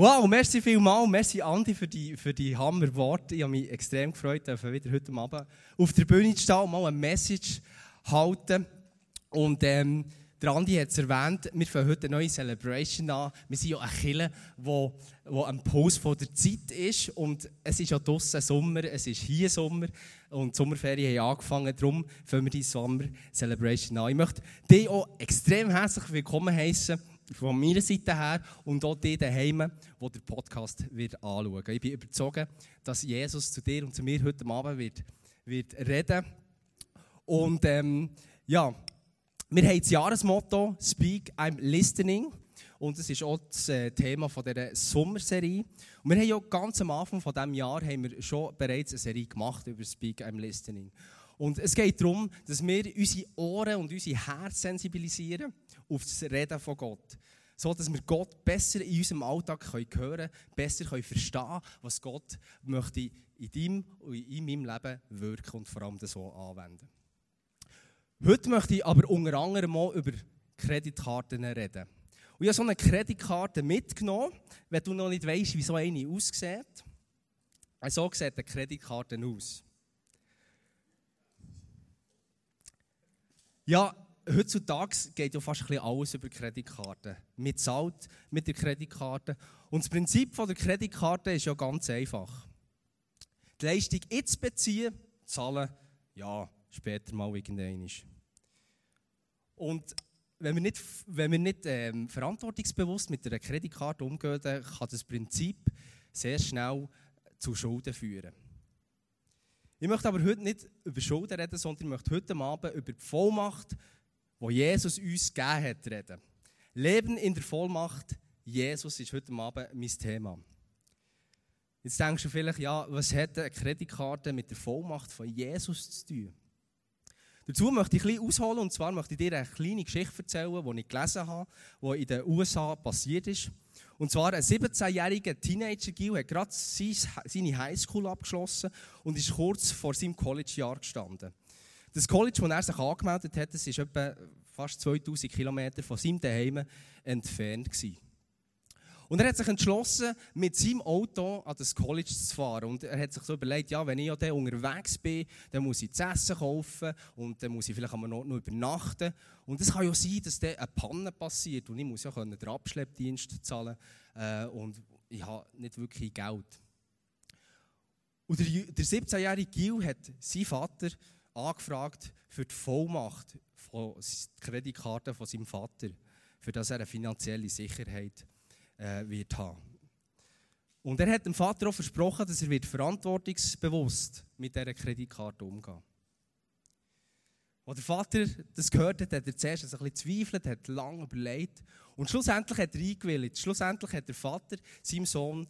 Wow, merci vielmals, merci Andi für die, für die Hammerworte. Ich habe mich extrem gefreut, wieder heute Abend auf der Bühne zu stehen und mal eine Message halten. Und ähm, der Andi hat es erwähnt, wir fangen heute eine neue Celebration an. Wir sind ja eine Kille, wo, wo ein Pause von der Zeit ist. Und es ist ja draußen Sommer, es ist hier Sommer. Und die Sommerferien haben angefangen, darum fangen wir die Sommer Celebration an. Ich möchte dich auch extrem herzlich willkommen heißen von meiner Seite her und auch die daheim, die den Podcast wird anschauen. Ich bin überzeugt, dass Jesus zu dir und zu mir heute Abend wird, wird reden. Und ähm, ja, wir haben das Jahresmotto Speak, I'm Listening. Und das ist auch das äh, Thema dieser Sommerserie. Und wir haben ja ganz am Anfang von diesem Jahr haben wir schon bereits eine Serie gemacht über Speak, I'm Listening. Und es geht darum, dass wir unsere Ohren und unser Herz sensibilisieren auf das Reden von Gott. So dass wir Gott besser in unserem Alltag hören können, besser verstehen können, was Gott möchte in deinem und in meinem Leben wirken und vor allem so anwenden. Heute möchte ich aber unter anderem mal über Kreditkarten reden. Und ich habe so eine Kreditkarte mitgenommen, wenn du noch nicht weißt, wie so eine aussieht. So sieht eine Kreditkarte aus. Ja, heutzutage geht ja fast alles über Kreditkarten. Man zahlt mit der Kreditkarte. Und das Prinzip der Kreditkarte ist ja ganz einfach. Die Leistung jetzt beziehen, zahlen, ja, später mal irgendwann. Und wenn wir nicht, wenn wir nicht ähm, verantwortungsbewusst mit einer Kreditkarte umgehen, dann kann das Prinzip sehr schnell zu Schulden führen. Ich möchte aber heute nicht über Schulden reden, sondern ich möchte heute Abend über die Vollmacht wo Jesus uns gegeben hat, reden. Leben in der Vollmacht Jesus ist heute Abend mein Thema. Jetzt denkst du vielleicht, ja, was hat eine Kreditkarte mit der Vollmacht von Jesus zu tun? Dazu möchte ich ein bisschen ausholen, und zwar möchte ich dir eine kleine Geschichte erzählen, die ich gelesen habe, die in den USA passiert ist. Und zwar ein 17-jähriger Teenager Gil hat gerade seine Highschool abgeschlossen und ist kurz vor seinem College-Jahr gestanden. Das College, wo er sich angemeldet hat, das ist etwa fast 2000 Kilometer von seinem Zuhause entfernt. Gewesen. Und er hat sich entschlossen, mit seinem Auto an das College zu fahren. Und er hat sich so überlegt, ja, wenn ich ja unterwegs bin, dann muss ich zu essen kaufen und dann muss ich vielleicht am Ort noch übernachten. Und es kann ja sein, dass dann eine Panne passiert und ich muss ja den Abschleppdienst zahlen äh, und ich habe nicht wirklich Geld. Und der, der 17-jährige Gil hat seinen Vater angefragt für die Vollmacht von der Kreditkarte von seinem Vater, für das er eine finanzielle Sicherheit äh, wird haben. Und er hat dem Vater auch versprochen, dass er wird verantwortungsbewusst mit dieser Kreditkarte umgehen. Als der Vater das gehört hat, hat er zuerst ein bisschen zweifelt, hat lange überlegt und schlussendlich hat er eingewilligt. Schlussendlich hat der Vater seinem Sohn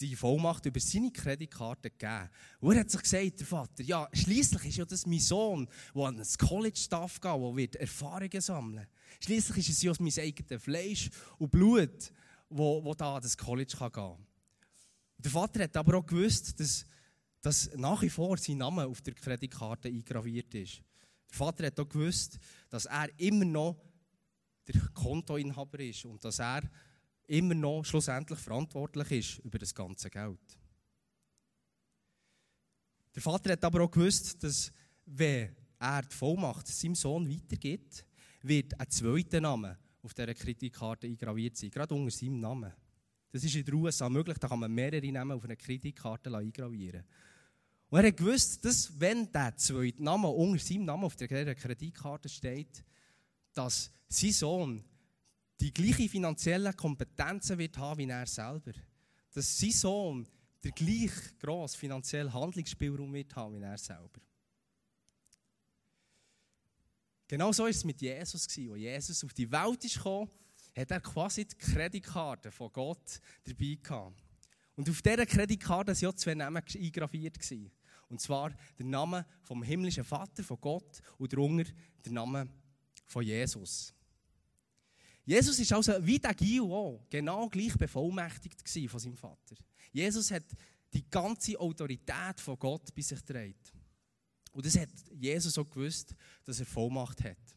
die Vollmacht über seine Kreditkarte gegeben. Und er hat sich gesagt, der Vater, ja, schließlich ist ja das mein Sohn, der an das College darf gehen, der Erfahrungen sammeln. Schließlich ist es ja mein eigenes Fleisch und Blut, wo, wo da an das College gehen kann. Der Vater hat aber auch gewusst, dass, dass nach wie vor sein Name auf der Kreditkarte eingraviert ist. Der Vater hat auch gewusst, dass er immer noch der Kontoinhaber ist und dass er immer noch schlussendlich verantwortlich ist über das ganze Geld. Der Vater hat aber auch gewusst, dass wenn er die Vollmacht seinem Sohn weitergibt, wird ein zweiter Name auf dieser Kreditkarte eingraviert sein, gerade unter seinem Namen. Das ist in den USA möglich, da kann man mehrere Namen auf einer Kreditkarte eingravieren. Und er hat gewusst, dass wenn der zweite Name unter seinem Namen auf der Kreditkarte steht, dass sein Sohn die gleiche finanziellen Kompetenzen wird haben wie er selber. Dass sein Sohn der gleich grosse finanzielle Handlungsspielraum wird haben wie er selber. Genau so war es mit Jesus. Als Jesus auf die Welt ist gekommen, hat er quasi die Kreditkarte von Gott dabei gehabt. Und auf dieser Kreditkarte waren ja zwei Namen eingraviert. Und zwar der Name vom himmlischen Vater, von Gott, und darunter der Name von Jesus. Jesus ist also wie der Gio auch genau gleich bevollmächtigt von seinem Vater. Jesus hat die ganze Autorität von Gott bei sich getragen. Und das hat Jesus auch gewusst, dass er Vollmacht hat.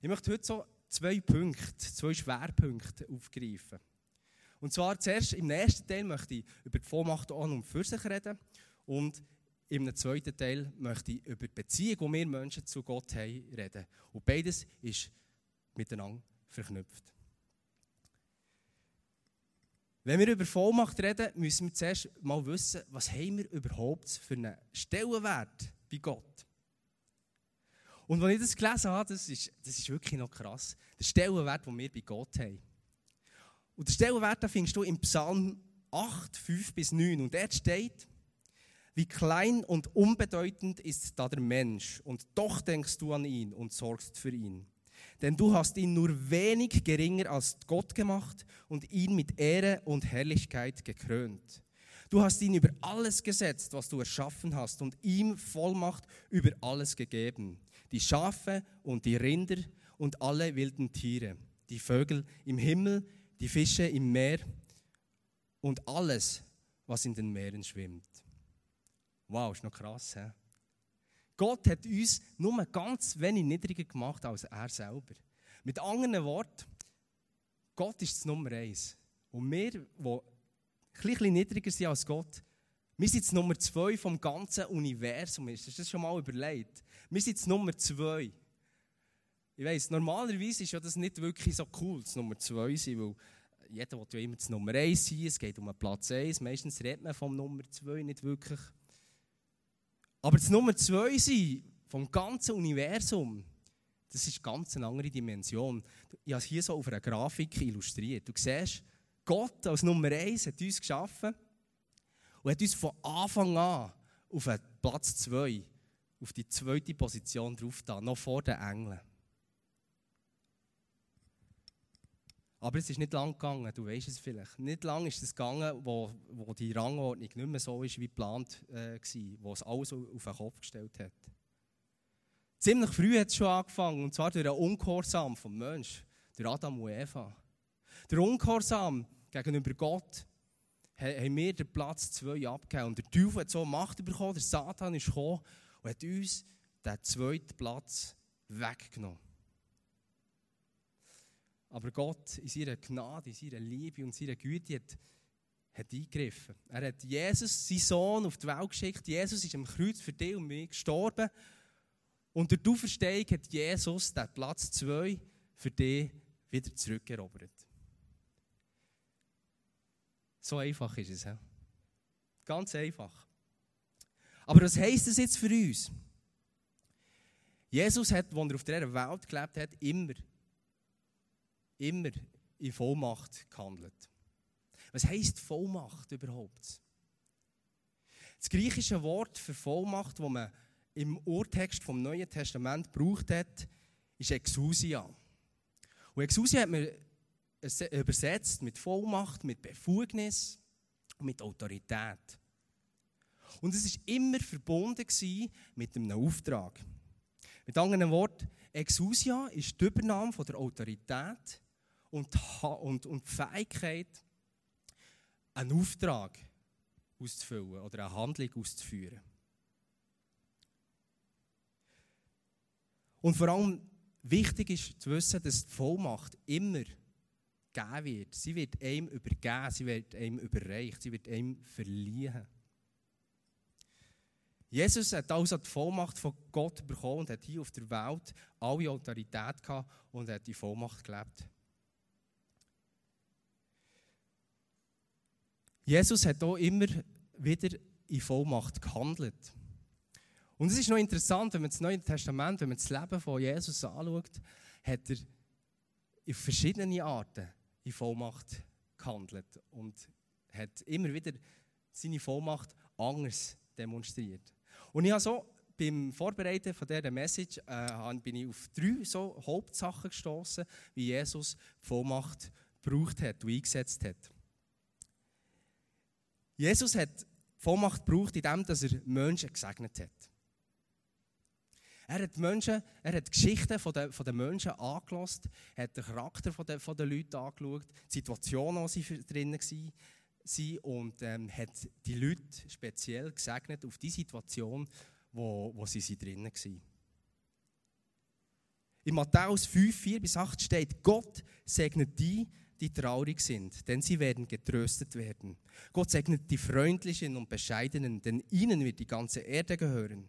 Ich möchte heute so zwei Punkte, zwei Schwerpunkte aufgreifen. Und zwar zuerst im ersten Teil möchte ich über die Vollmacht an und für sich reden und im zweiten Teil möchte ich über die Beziehung, die wir Menschen zu Gott haben, reden. Und beides ist miteinander verknüpft. Wenn wir über Vollmacht reden, müssen wir zuerst mal wissen, was haben wir überhaupt für einen Stellenwert bei Gott. Und als ich das gelesen habe, das ist, das ist wirklich noch krass. Der Stellenwert, den wir bei Gott haben. Und der Stellenwert den findest du im Psalm 8, 5 bis 9. Und dort steht, wie klein und unbedeutend ist da der Mensch, und doch denkst du an ihn und sorgst für ihn. Denn du hast ihn nur wenig geringer als Gott gemacht und ihn mit Ehre und Herrlichkeit gekrönt. Du hast ihn über alles gesetzt, was du erschaffen hast, und ihm Vollmacht über alles gegeben. Die Schafe und die Rinder und alle wilden Tiere, die Vögel im Himmel, die Fische im Meer und alles, was in den Meeren schwimmt. Wow, ist noch krass, hä? Gott hat uns nur ganz wenig niedriger gemacht als er selber. Mit anderen Worten, Gott ist das Nummer eins. Und wir, die ein bisschen niedriger sind als Gott, wir sind das Nummer zwei vom ganzen Universum. Hast du das schon mal überlegt? Wir sind das Nummer zwei. Ich weiss, normalerweise ist das nicht wirklich so cool, das Nummer zwei sein, weil jeder will ja immer das Nummer eins sein, es geht um einen Platz eins. Meistens redet man vom Nummer zwei nicht wirklich. Aber das Nummer zwei sein vom ganzen Universum, das ist ganz eine andere Dimension. Ich habe es hier so auf einer Grafik illustriert. Du siehst, Gott als Nummer eins hat uns geschaffen und hat uns von Anfang an auf Platz zwei, auf die zweite Position drauf da, noch vor den Engeln. Aber es ist nicht lang gegangen, du weißt es vielleicht. Nicht lang ist es gegangen, wo, wo die Rangordnung nicht mehr so ist wie geplant äh, war, wo es alles auf den Kopf gestellt hat. Ziemlich früh hat es schon angefangen, und zwar durch den Ungehorsam vom Mensch, durch Adam und Eva. Der Ungehorsam gegenüber Gott haben wir den Platz zwei abgegeben. Und der Teufel hat so Macht bekommen, der Satan ist gekommen und hat uns den zweiten Platz weggenommen. Aber Gott in seiner Gnade, in seiner Liebe und seiner Güte hat, hat eingegriffen. Er hat Jesus, seinen Sohn, auf die Welt geschickt. Jesus ist am Kreuz für dich und mich gestorben. Und durch die Auferstehung hat Jesus den Platz 2 für dich wieder zurückerobert. So einfach ist es. He? Ganz einfach. Aber was heisst das jetzt für uns? Jesus hat, als er auf dieser Welt gelebt hat, immer immer in Vollmacht gehandelt. Was heisst Vollmacht überhaupt? Das griechische Wort für Vollmacht, das man im Urtext vom Neuen Testament gebraucht hat, ist Exousia. Und Exousia hat man übersetzt mit Vollmacht, mit Befugnis und mit Autorität. Und es war immer verbunden mit einem Auftrag. Mit anderen Worten, Exousia ist die Übernahme von der Autorität und, und, und die Fähigkeit, einen Auftrag auszufüllen oder eine Handlung auszuführen. Und vor allem wichtig ist zu wissen, dass die Vollmacht immer gegeben wird. Sie wird einem übergeben, sie wird einem überreicht, sie wird einem verliehen. Jesus hat also die Vollmacht von Gott bekommen und hat hier auf der Welt alle Autorität gehabt und hat die Vollmacht gelebt. Jesus hat auch immer wieder in Vollmacht gehandelt. Und es ist noch interessant, wenn man das Neue Testament, wenn man das Leben von Jesus anschaut, hat er in verschiedenen Arten in Vollmacht gehandelt und hat immer wieder seine Vollmacht anders demonstriert. Und ich habe so beim Vorbereiten von dieser Message äh, bin ich auf drei so Hauptsachen gestoßen, wie Jesus die Vollmacht gebraucht hat und eingesetzt hat. Jesus hat Vollmacht gebraucht, indem er Menschen gesegnet hat. Er hat, Menschen, er hat Geschichten von den, von den Menschen angelost, hat den Charakter von den, von den Leuten angeschaut, die Situation, in sie drinnen waren, und ähm, hat die Leute speziell gesegnet auf die Situation, wo, wo sie drinnen waren. In Matthäus 5, 4 bis 8 steht, Gott segnet die, die traurig sind, denn sie werden getröstet werden. Gott segnet die Freundlichen und Bescheidenen, denn ihnen wird die ganze Erde gehören.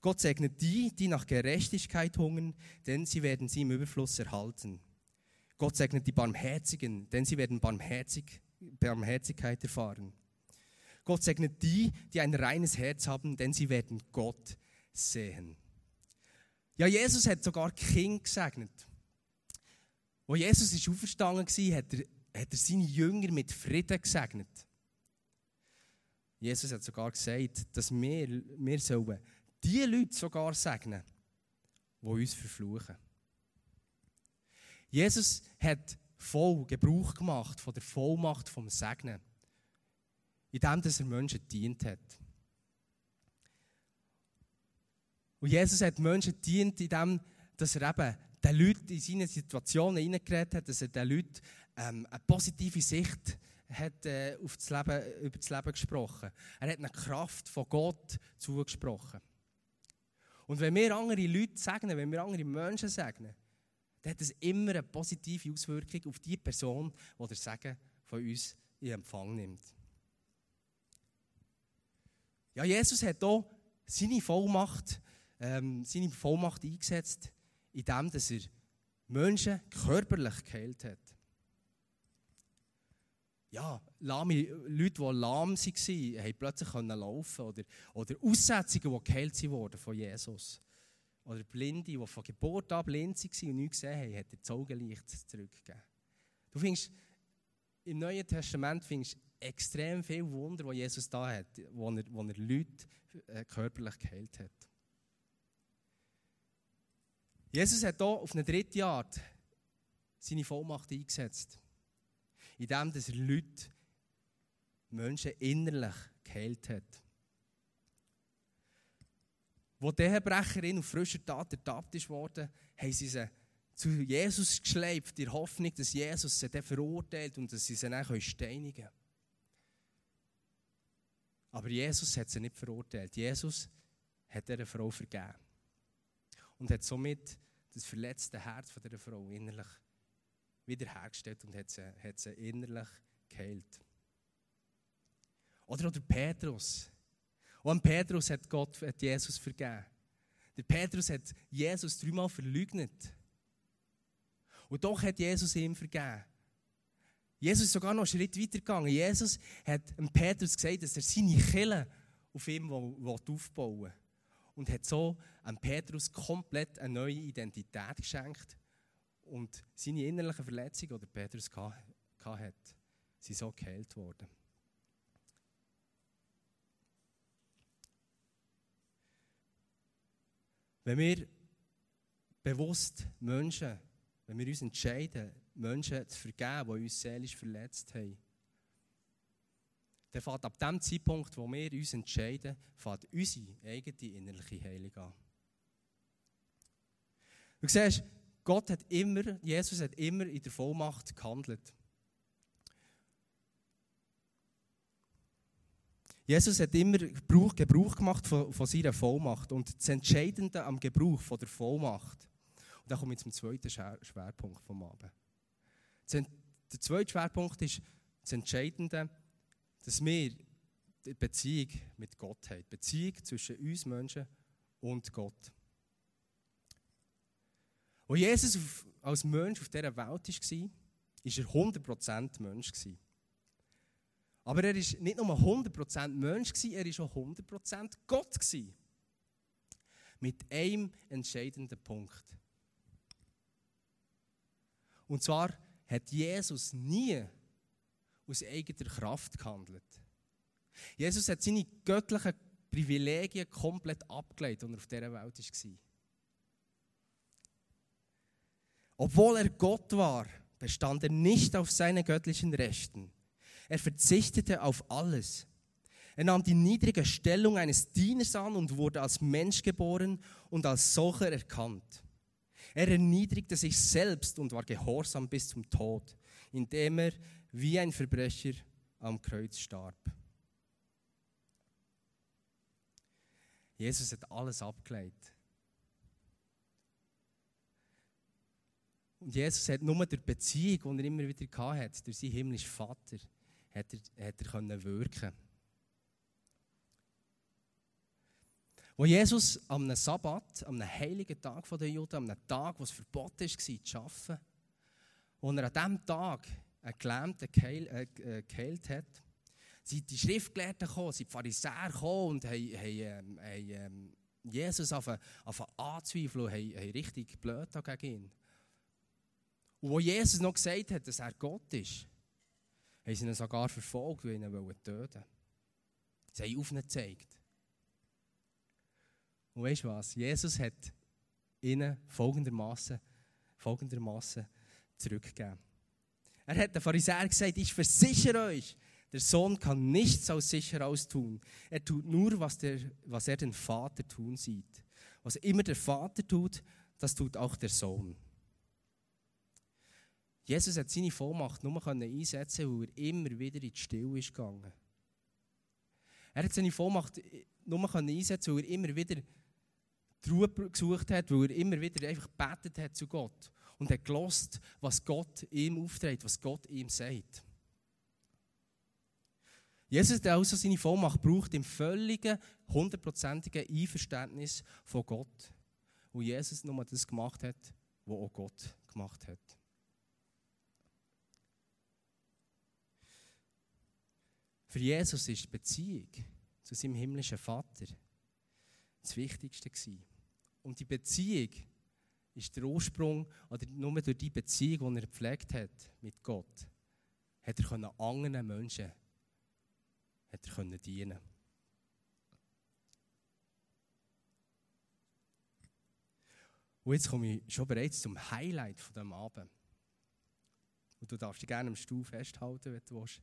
Gott segnet die, die nach Gerechtigkeit hungern, denn sie werden sie im Überfluss erhalten. Gott segnet die Barmherzigen, denn sie werden Barmherzig, Barmherzigkeit erfahren. Gott segnet die, die ein reines Herz haben, denn sie werden Gott sehen. Ja, Jesus hat sogar Kind gesegnet. Wo Jesus ist auferstanden war, hat er, hat er seine Jünger mit Frieden gesegnet. Jesus hat sogar gesagt, dass wir, wir sollen die Leute sogar segnen, die uns verfluchen. Jesus hat voll Gebrauch gemacht von der Vollmacht vom Segnen, indem er Menschen dient hat. Und Jesus hat Menschen dient, indem er eben den Leuten in seine Situationen hineingeredet hat, dass er den Leuten ähm, eine positive Sicht hat, äh, auf das Leben, über das Leben gesprochen. Er hat eine Kraft von Gott zugesprochen. Und wenn wir andere Leute segnen, wenn wir andere Menschen segnen, dann hat das immer eine positive Auswirkung auf die Person, die der Segen von uns in Empfang nimmt. Ja, Jesus hat hier seine Vollmacht, ähm, seine Vollmacht eingesetzt, indem dass er Menschen körperlich geheilt hat. Ja, lahme, Leute, die lahm waren, haben plötzlich laufen oder, oder Aussetzungen, die geheilt wurden von Jesus. Oder Blinde, die von Geburt an blind waren und nichts gesehen haben, hat er das Augenlicht zurückgegeben. Du findest, im Neuen Testament findest extrem viele Wunder, die Jesus da hat, wo er, wo er Leute äh, körperlich geheilt hat. Jesus hat hier auf eine dritte Art seine Vollmacht eingesetzt, indem er Leute, Menschen innerlich geheilt hat. Wo die Ehebrecherin auf frischer Tat ertappt wurde, haben sie sie zu Jesus geschleift, in der Hoffnung, dass Jesus sie dann verurteilt und dass sie sie dann steinigen können. Aber Jesus hat sie nicht verurteilt. Jesus hat dieser Frau vergeben. Und hat somit das verletzte Herz von dieser Frau innerlich wiederhergestellt und hat sie, hat sie innerlich geheilt. Oder, oder Petrus. Und Petrus hat Gott, hat Jesus vergeben. Der Petrus hat Jesus dreimal verleugnet. Und doch hat Jesus ihm vergeben. Jesus ist sogar noch einen Schritt weiter gegangen. Jesus hat Petrus gesagt, dass er seine Kille auf ihm aufbauen will und hat so an Petrus komplett eine neue Identität geschenkt und seine innerlichen Verletzungen, die Petrus hatte, sind so geheilt worden. Wenn wir bewusst Menschen, wenn wir uns entscheiden, Menschen zu vergeben, die uns seelisch verletzt haben, dann fängt ab dem Zeitpunkt, wo wir uns entscheiden, fängt unsere eigene innerliche Heilung an. Du siehst, Gott hat immer, Jesus hat immer in der Vollmacht gehandelt. Jesus hat immer Gebrauch, Gebrauch gemacht von, von, seiner Vollmacht. Und das Entscheidende am Gebrauch von der Vollmacht, und da komme ich zum zweiten Schwerpunkt vom Abend. Der zweite Schwerpunkt ist das Entscheidende, dass wir die Beziehung mit Gott haben. Die Beziehung zwischen uns Menschen und Gott. Als Jesus als Mensch auf dieser Welt war, war er 100% Mensch. Aber er war nicht nur 100% Mensch, er war auch 100% Gott. Mit einem entscheidenden Punkt. Und zwar hat Jesus nie aus eigener Kraft gehandelt. Jesus hat seine göttlichen Privilegien komplett abgelegt, als er auf dieser Welt war. Obwohl er Gott war, bestand er nicht auf seine göttlichen Rechten. Er verzichtete auf alles. Er nahm die niedrige Stellung eines Dieners an und wurde als Mensch geboren und als solcher erkannt. Er erniedrigte sich selbst und war gehorsam bis zum Tod, indem er wie ein Verbrecher am Kreuz starb. Jesus hat alles abgelegt. Und Jesus hat nur durch die Beziehung, die er immer wieder hatte, durch seinen himmlischen Vater, hat er, hat er können wirken Wo Jesus am Sabbat, am heiligen Tag der Juden, am Tag, wo es verboten war, zu arbeiten, wo er an diesem Tag einen Gelähmten äh, geheilt hat, sind die Schriftgelehrten gekommen, sind die Pharisäer gekommen und haben, haben, ähm, haben ähm, Jesus auf, anzweifeln und haben, haben richtig blöd gegen ihn. Und wo Jesus noch gesagt hat, dass er Gott ist, haben sie ihn sogar verfolgt und ihn töten Sie haben auf ihn weißt du was? Jesus hat ihnen folgendermaßen folgendermaßen zurückgegeben. Er hat den Pharisäern gesagt, ich versichere euch, der Sohn kann nichts aus sich heraus tun. Er tut nur, was, der, was er den Vater tun sieht. Was immer der Vater tut, das tut auch der Sohn. Jesus hat seine Vollmacht nur einsetzen weil er immer wieder in die Stille ist gegangen. Er hat seine Vollmacht nur einsetzen weil er immer wieder die Ruhe gesucht hat, weil er immer wieder einfach betet hat zu Gott und hat gelost, was Gott ihm aufträgt, was Gott ihm sagt. Jesus hat also seine Vollmacht braucht im völligen, hundertprozentigen Einverständnis von Gott. Wo Jesus nur das gemacht hat, was auch Gott gemacht hat. Für Jesus ist die Beziehung zu seinem himmlischen Vater das Wichtigste gewesen. Und die Beziehung ist der Ursprung, oder nur durch die Beziehung, die er gepflegt hat mit Gott, hat er anderen Menschen hat er können dienen Und jetzt komme ich schon bereits zum Highlight von diesem Abend. Und du darfst dich gerne am Stuhl festhalten, wenn du willst.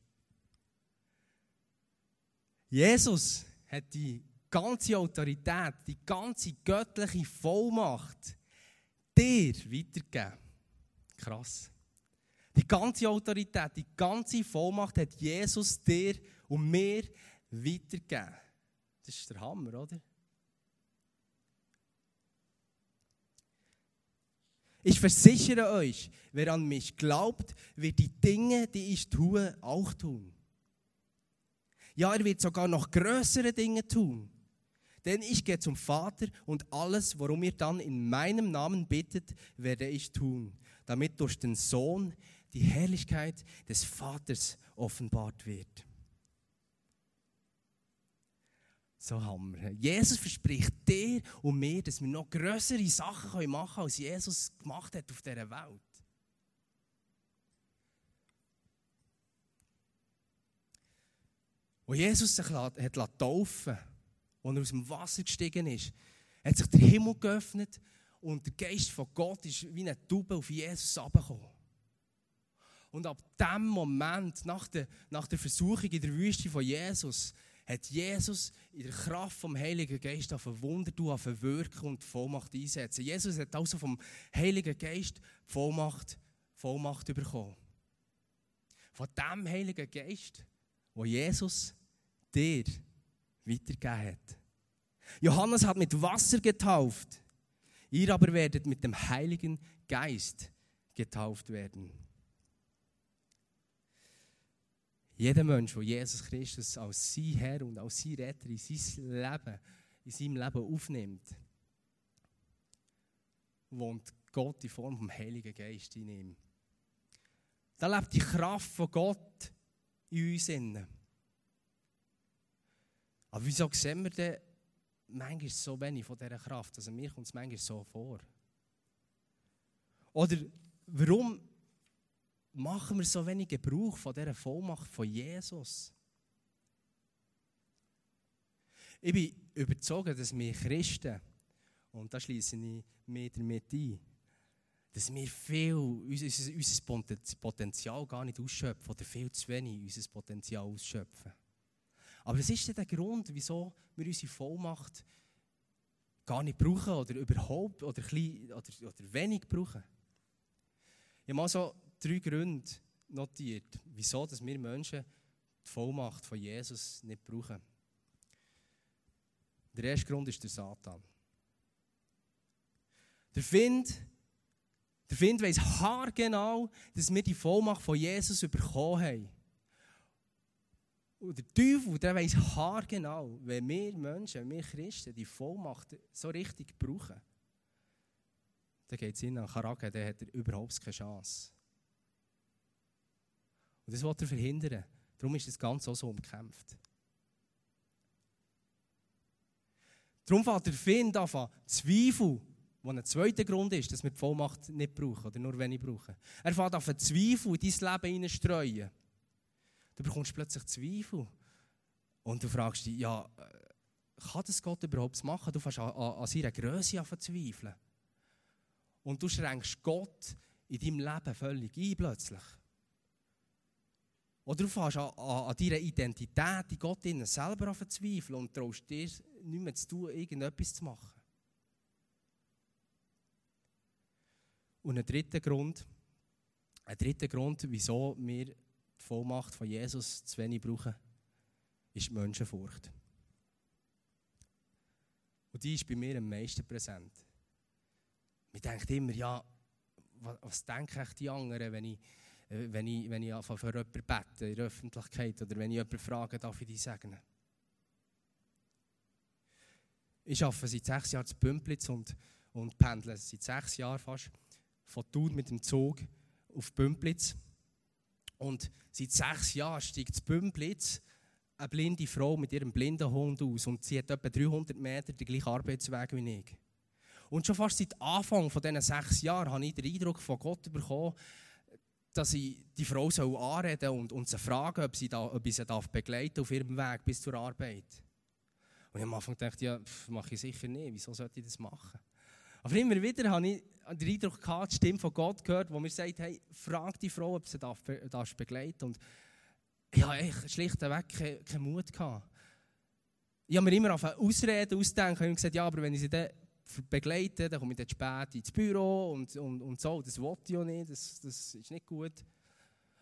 Jesus hat die ganze Autorität, die ganze göttliche Vollmacht dir weitergegeben. Krass. Die ganze Autorität, die ganze Vollmacht hat Jesus dir und mir weitergeben. Das ist der Hammer, oder? Ich versichere euch, wer an mich glaubt, wird die Dinge, die ich tue, auch tun. Ja, er wird sogar noch größere Dinge tun. Denn ich gehe zum Vater und alles, worum ihr dann in meinem Namen bittet, werde ich tun, damit durch den Sohn die Herrlichkeit des Vaters offenbart wird. So Hammer. Jesus verspricht dir und mir, dass wir noch größere Sachen machen können, als Jesus gemacht hat auf dieser Welt. Wo Jesus sich hat taufen als er aus dem Wasser gestiegen ist, hat sich der Himmel geöffnet und der Geist von Gott ist wie eine Taube auf Jesus abgekommen. Und ab dem Moment, nach der, nach der Versuchung in der Wüste von Jesus, hat Jesus in der Kraft vom Heiligen Geist auf ein Wunder auf ein Wirken und die Vollmacht einsetzen. Jesus hat also vom Heiligen Geist die Vollmacht, Vollmacht bekommen. Von dem Heiligen Geist, wo Jesus dir weitergegeben hat. Johannes hat mit Wasser getauft. Ihr aber werdet mit dem Heiligen Geist getauft werden. Jeder Mensch, der Jesus Christus als sein Herr und als sein Retter in sein Leben, in seinem Leben aufnimmt, wohnt Gott in Form vom Heiligen Geist in ihm. Da lebt die Kraft von Gott in uns. Innen. Aber wieso sehen wir denn manchmal so wenig von dieser Kraft? Also mir kommt es manchmal so vor. Oder warum machen wir so wenig Gebrauch von dieser Vollmacht von Jesus? Ich bin überzeugt, dass wir Christen, und da schließe ich mich damit ein, dass wir viel, unser, unser Potenzial gar nicht ausschöpfen oder viel zu wenig unser Potenzial ausschöpfen. Aber was ist denn der Grund, wieso wir unsere Vollmacht gar nicht brauchen oder überhaupt oder, klein, oder, oder wenig brauchen? Ich habe mal so drei Gründe notiert, wieso dass wir Menschen die Vollmacht von Jesus nicht brauchen. Der erste Grund ist der Satan. Der Find Der Find weiss haargenau, dass wir die Vollmacht von Jesus bekommen haben. Und der Teufel, der weiss haargenau, wenn wir Menschen, wenn wir Christen die Vollmacht so richtig brauchen, dann geht es in an Charakter, dann hat er überhaupt keine Chance. Und das will er verhindern. Darum ist das Ganze auch so umkämpft. Darum fängt der Find an, Zweifel, was ein zweiter Grund ist, dass wir die Vollmacht nicht brauchen oder nur wenig brauchen. Er fängt an, Zweifel in dein Leben hineinstreuen. Du bekommst plötzlich Zweifel. Und du fragst dich, ja, äh, kann das Gott überhaupt machen? Du fängst an, an, an seiner Größe an zu zweifeln. Und du schränkst Gott in deinem Leben völlig ein plötzlich. Oder du fängst an, an, an deiner Identität in Gott innen selber an zu zweifeln und traust dir nicht mehr zu tun, irgendetwas zu machen. Und ein dritter Grund, ein dritter Grund, wieso wir die Vollmacht von Jesus zu wenig brauchen, ist die Menschenfurcht. Und die ist bei mir am meisten präsent. Man denkt immer, ja, was, was denken die anderen, wenn ich äh, wenn ich, wenn ich für jemanden bete in der Öffentlichkeit oder wenn ich jemanden frage, darf ich dich segnen? Ich arbeite seit sechs Jahren zu Bümplitz und, und pendle seit sechs Jahren fast von Thun mit dem Zug auf Bümplitz. Und seit sechs Jahren steigt zu Bümplitz eine blinde Frau mit ihrem blinden Hund aus und sie hat etwa 300 Meter den gleichen Arbeitsweg wie ich. Und schon fast seit Anfang von diesen sechs Jahren habe ich den Eindruck von Gott bekommen, dass ich die Frau soll anreden und, und sie fragen, ob, ob ich sie darf begleiten auf ihrem Weg bis zur Arbeit. Und ich am Anfang dachte, ja, mache ich sicher nicht, wieso sollte ich das machen? Aber immer wieder habe ich den Eindruck gehabt, die Stimme von Gott gehört, wo mir sagt, hey, frag die Frau, ob sie darf, darf begleiten Und ich hatte schlichtweg keinen kein Mut. Gehabt. Ich habe mir immer auf Ausreden ausdenken und gesagt, ja, aber wenn ich sie dann begleiten, dann komme ich dann spät ins Büro und, und, und so. Das wollte ich auch nicht, das, das ist nicht gut.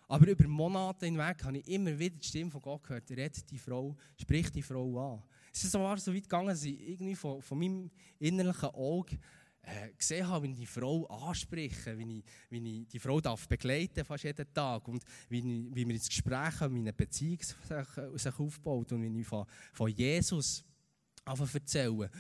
Aber über Monate hinweg habe ich immer wieder die Stimme von Gott gehört, redet die Frau, spricht die Frau an. Es ist so weit gegangen, dass ich irgendwie von, von meinem innerlichen Auge äh, gesehen habe, wie ich die Frau anspreche, wie ich, wie ich die Frau darf begleiten fast jeden Tag und wie, ich, wie wir ins Gespräch haben, wie eine Beziehung sich, sich aufbaut und wie ich von, von Jesus erzähle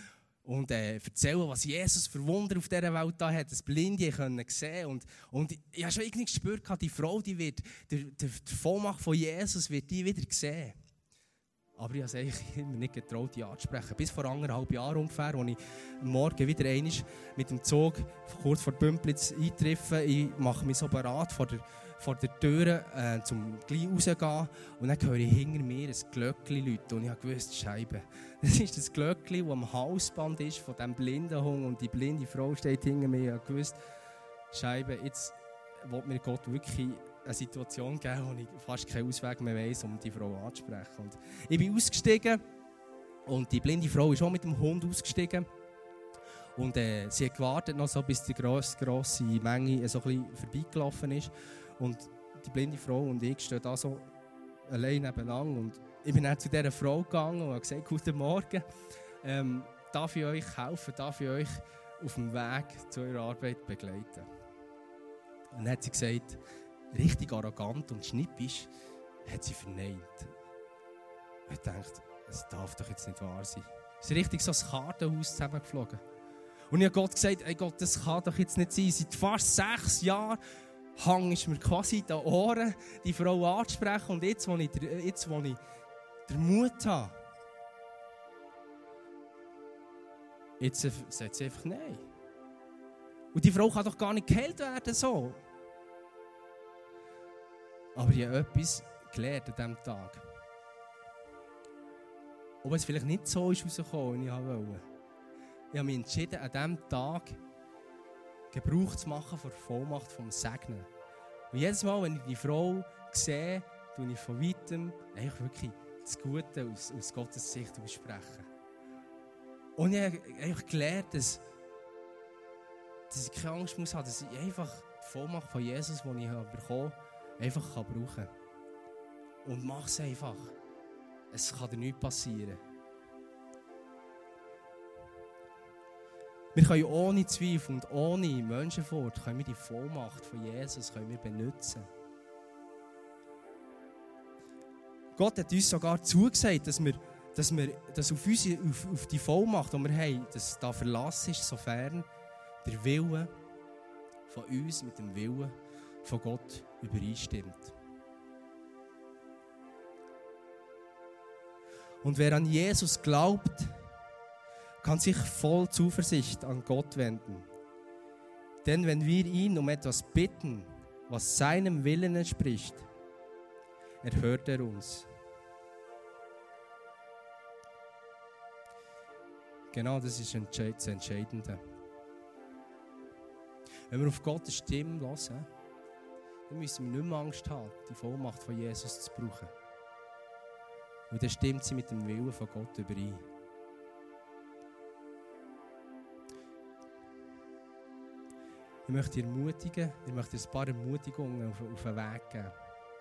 und äh, erzählen, was Jesus für Wunder auf dieser Welt da hat, das Blinde können sehen und und ich habe schon irgendwie gespürt, die Frau, die wird, der, der, der Vollmacht von Jesus wird die wieder sehen. Aber ich habe eigentlich immer nicht getraut, die anzusprechen. Bis vor anderthalb Jahren ungefähr, als ich morgen wieder einmal mit dem Zug kurz vor Bümplitz eintreffe. Ich mache mich so bereit vor der, vor der Tür, äh, zum gleich rauszugehen. Und dann höre ich hinter mir ein Glöckchen läuten. Und ich habe gewusst, Scheibe. Das ist das Glöckchen, das am Hausband ist von diesem blinden Hund. Und die blinde Frau steht hinter mir. Ich habe gewusst, Scheibe, jetzt will mir Gott wirklich eine Situation geben, wo ich fast keinen Ausweg mehr weiss, um die Frau anzusprechen. Und ich bin ausgestiegen und die blinde Frau ist auch mit dem Hund ausgestiegen. Und äh, sie hat gewartet, noch so, bis die grosse, grosse Menge so ein bisschen vorbeigelaufen ist. Und die blinde Frau und ich stehen da so allein nebeneinander. Und ich bin dann zu dieser Frau gegangen und habe gesagt, guten Morgen, ähm, darf ich euch helfen, darf ich euch auf dem Weg zu eurer Arbeit begleiten? Und dann hat sie gesagt, richtig arrogant und schnippisch, hat sie verneint. Ich dachte, es darf doch jetzt nicht wahr sein. Es ist richtig so ein Kartenhaus zusammengeflogen. Und ich habe Gott gesagt, ey Gott, das kann doch jetzt nicht sein. Seit fast sechs Jahren hang ich mir quasi in den Ohren, die Frau anzusprechen. Und jetzt, wo ich, jetzt, wo ich den Mut habe, jetzt sagt sie einfach nein. Und die Frau kann doch gar nicht geheilt werden so. Aber ich habe etwas gelernt an diesem Tag. Ob es vielleicht nicht so ist rausgekommen, wie ich wollte. Ich habe mich entschieden, an diesem Tag Gebrauch zu machen von der Vollmacht vom Segnen. Und jedes Mal, wenn ich die Frau sehe, tue ich von weitem eigentlich wirklich das Gute aus, aus Gottes Sicht aussprechen. Und ich habe einfach gelernt, dass, dass ich keine Angst muss haben, dass ich einfach die Vollmacht von Jesus, die ich bekommen habe, einfach kann brauchen kann. Und mach es einfach. Es kann dir nichts passieren. Wir können ohne Zweifel und ohne Menschenfurcht können wir die Vollmacht von Jesus können wir benutzen. Gott hat uns sogar zugesagt, dass wir, dass wir dass auf, unsere, auf, auf die Vollmacht, die wir haben, dass da Verlass ist, sofern der Wille von uns mit dem Willen von Gott übereinstimmt. Und wer an Jesus glaubt, kann sich voll Zuversicht an Gott wenden. Denn wenn wir ihn um etwas bitten, was seinem Willen entspricht, erhört er uns. Genau das ist das Entscheidende. Wenn wir auf Gottes Stimme hören, dann müssen wir nicht mehr Angst haben, die Vollmacht von Jesus zu brauchen. Und dann stimmt sie mit dem Willen von Gott überein. Ich möchte dir ermutigen, ich möchte dir ein paar Ermutigungen auf, auf den Weg geben.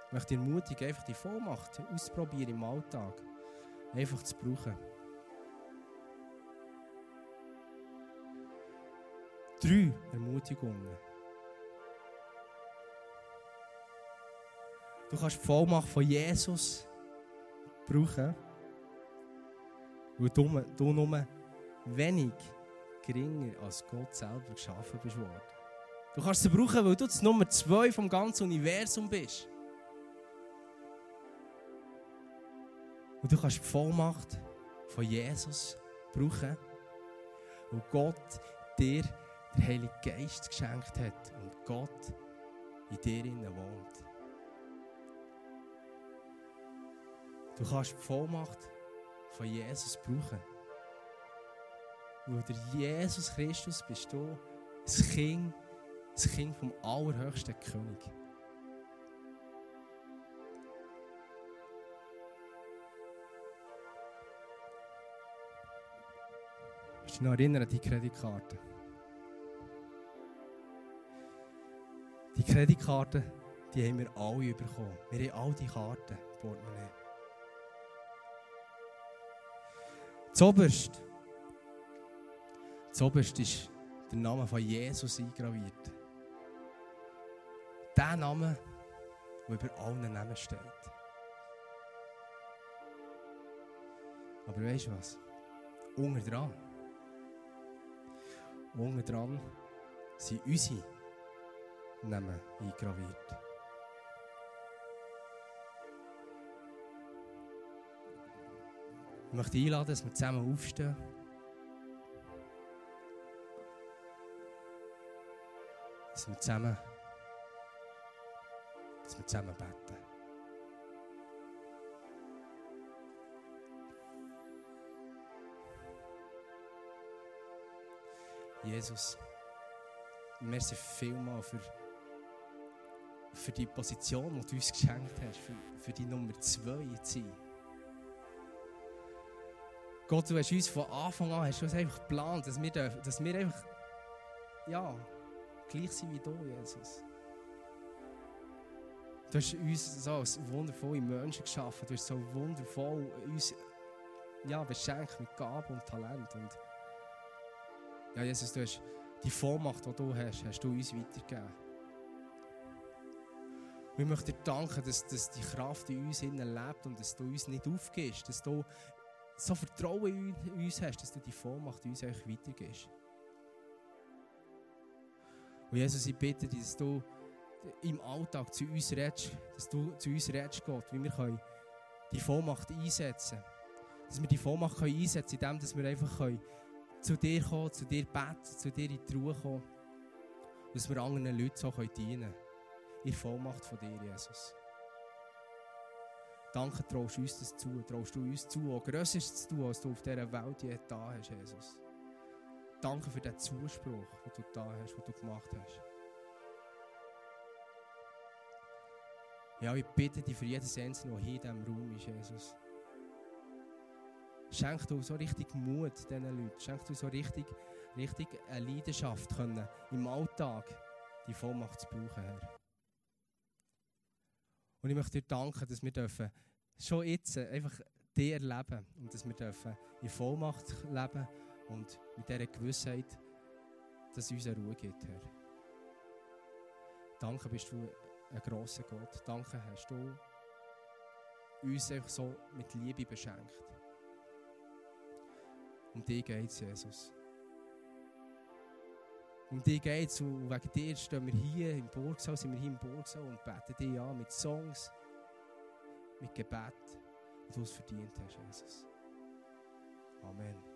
Ich möchte dir ermutigen, einfach die Vollmacht auszuprobieren im Alltag. Einfach zu brauchen. Drei Ermutigungen. Du kannst die Vollmacht von Jesus brauchen, weil du, du nur wenig geringer als Gott selber geschaffen bist worden. Du kannst sie brauchen, weil du das Nummer zwei vom ganzen Universum bist. Und du kannst die Vollmacht von Jesus brauchen, weil Gott dir den Heiligen Geist geschenkt hat und Gott in dir wohnt. Du kannst die Vollmacht von Jesus brauchen. Weil der Jesus Christus bist du das Kind das Kind vom allerhöchsten König. Kannst du dich noch erinnern an die Kreditkarte? Die Kreditkarte, die haben wir alle bekommen. Wir haben all die Karten, Portemonnaie. Zoberst. Zoberst ist der Name von Jesus eingraviert der Name, der über allen Namen steht. Aber weißt du was? Unter dran. Unter dran sind unsere Namen eingraviert. Ich möchte einladen, dass wir zusammen aufstehen. Dass wir zusammen dass wir zusammen beten. Jesus, merci vielmal für, für die Position, die du uns geschenkt hast, für, für die Nummer zwei zu sein. Gott, du hast uns von Anfang an hast uns einfach geplant, dass wir, dass wir einfach ja, gleich sind wie du, Jesus. Du hast uns so als wundervolle Menschen geschaffen. Du hast so wundervoll uns ja, beschenkt mit Gaben und Talent. Und ja, Jesus, du hast die Vollmacht, die du hast, hast du uns weitergegeben. Wir möchten dir danken, dass, dass die Kraft in uns lebt und dass du uns nicht aufgibst, dass du so Vertrauen in uns hast, dass du die Vollmacht uns eigentlich weitergibst. Und Jesus, ich bitte dich, dass du im Alltag zu uns redest, dass du zu uns redest, Gott, wie wir können die Vollmacht einsetzen können. Dass wir die Vollmacht können einsetzen können, indem wir einfach können zu dir kommen, zu dir beten, zu dir in die Ruhe kommen. Und dass wir anderen Leuten so dienen können. In Vollmacht von dir, Jesus. Danke, traust du uns das zu, traust du uns zu, auch Größeres zu tun, als du auf dieser Welt je da hast, Jesus. Danke für den Zuspruch, den du da hast, den du gemacht hast. Ja, ich bitte dich für jedes Einzelne, der hier in diesem Raum ist, Jesus. Schenk du so richtig Mut diesen Leuten. Schenk du so richtig, richtig eine Leidenschaft können, im Alltag die Vollmacht zu brauchen, Herr. Und ich möchte dir danken, dass wir dürfen schon jetzt einfach dir erleben und dass wir dürfen in Vollmacht leben und mit dieser Gewissheit, dass es uns eine Ruhe gibt, Herr. Danke bist du ein grosser Gott. Danke hast du uns einfach so mit Liebe beschenkt. Um dich geht es, Jesus. Um dich geht es und wegen dir stehen wir hier im Burgsaal, sind wir hier im Burgsaal und beten dich an mit Songs, mit Gebet, und du es verdient hast, Jesus. Amen.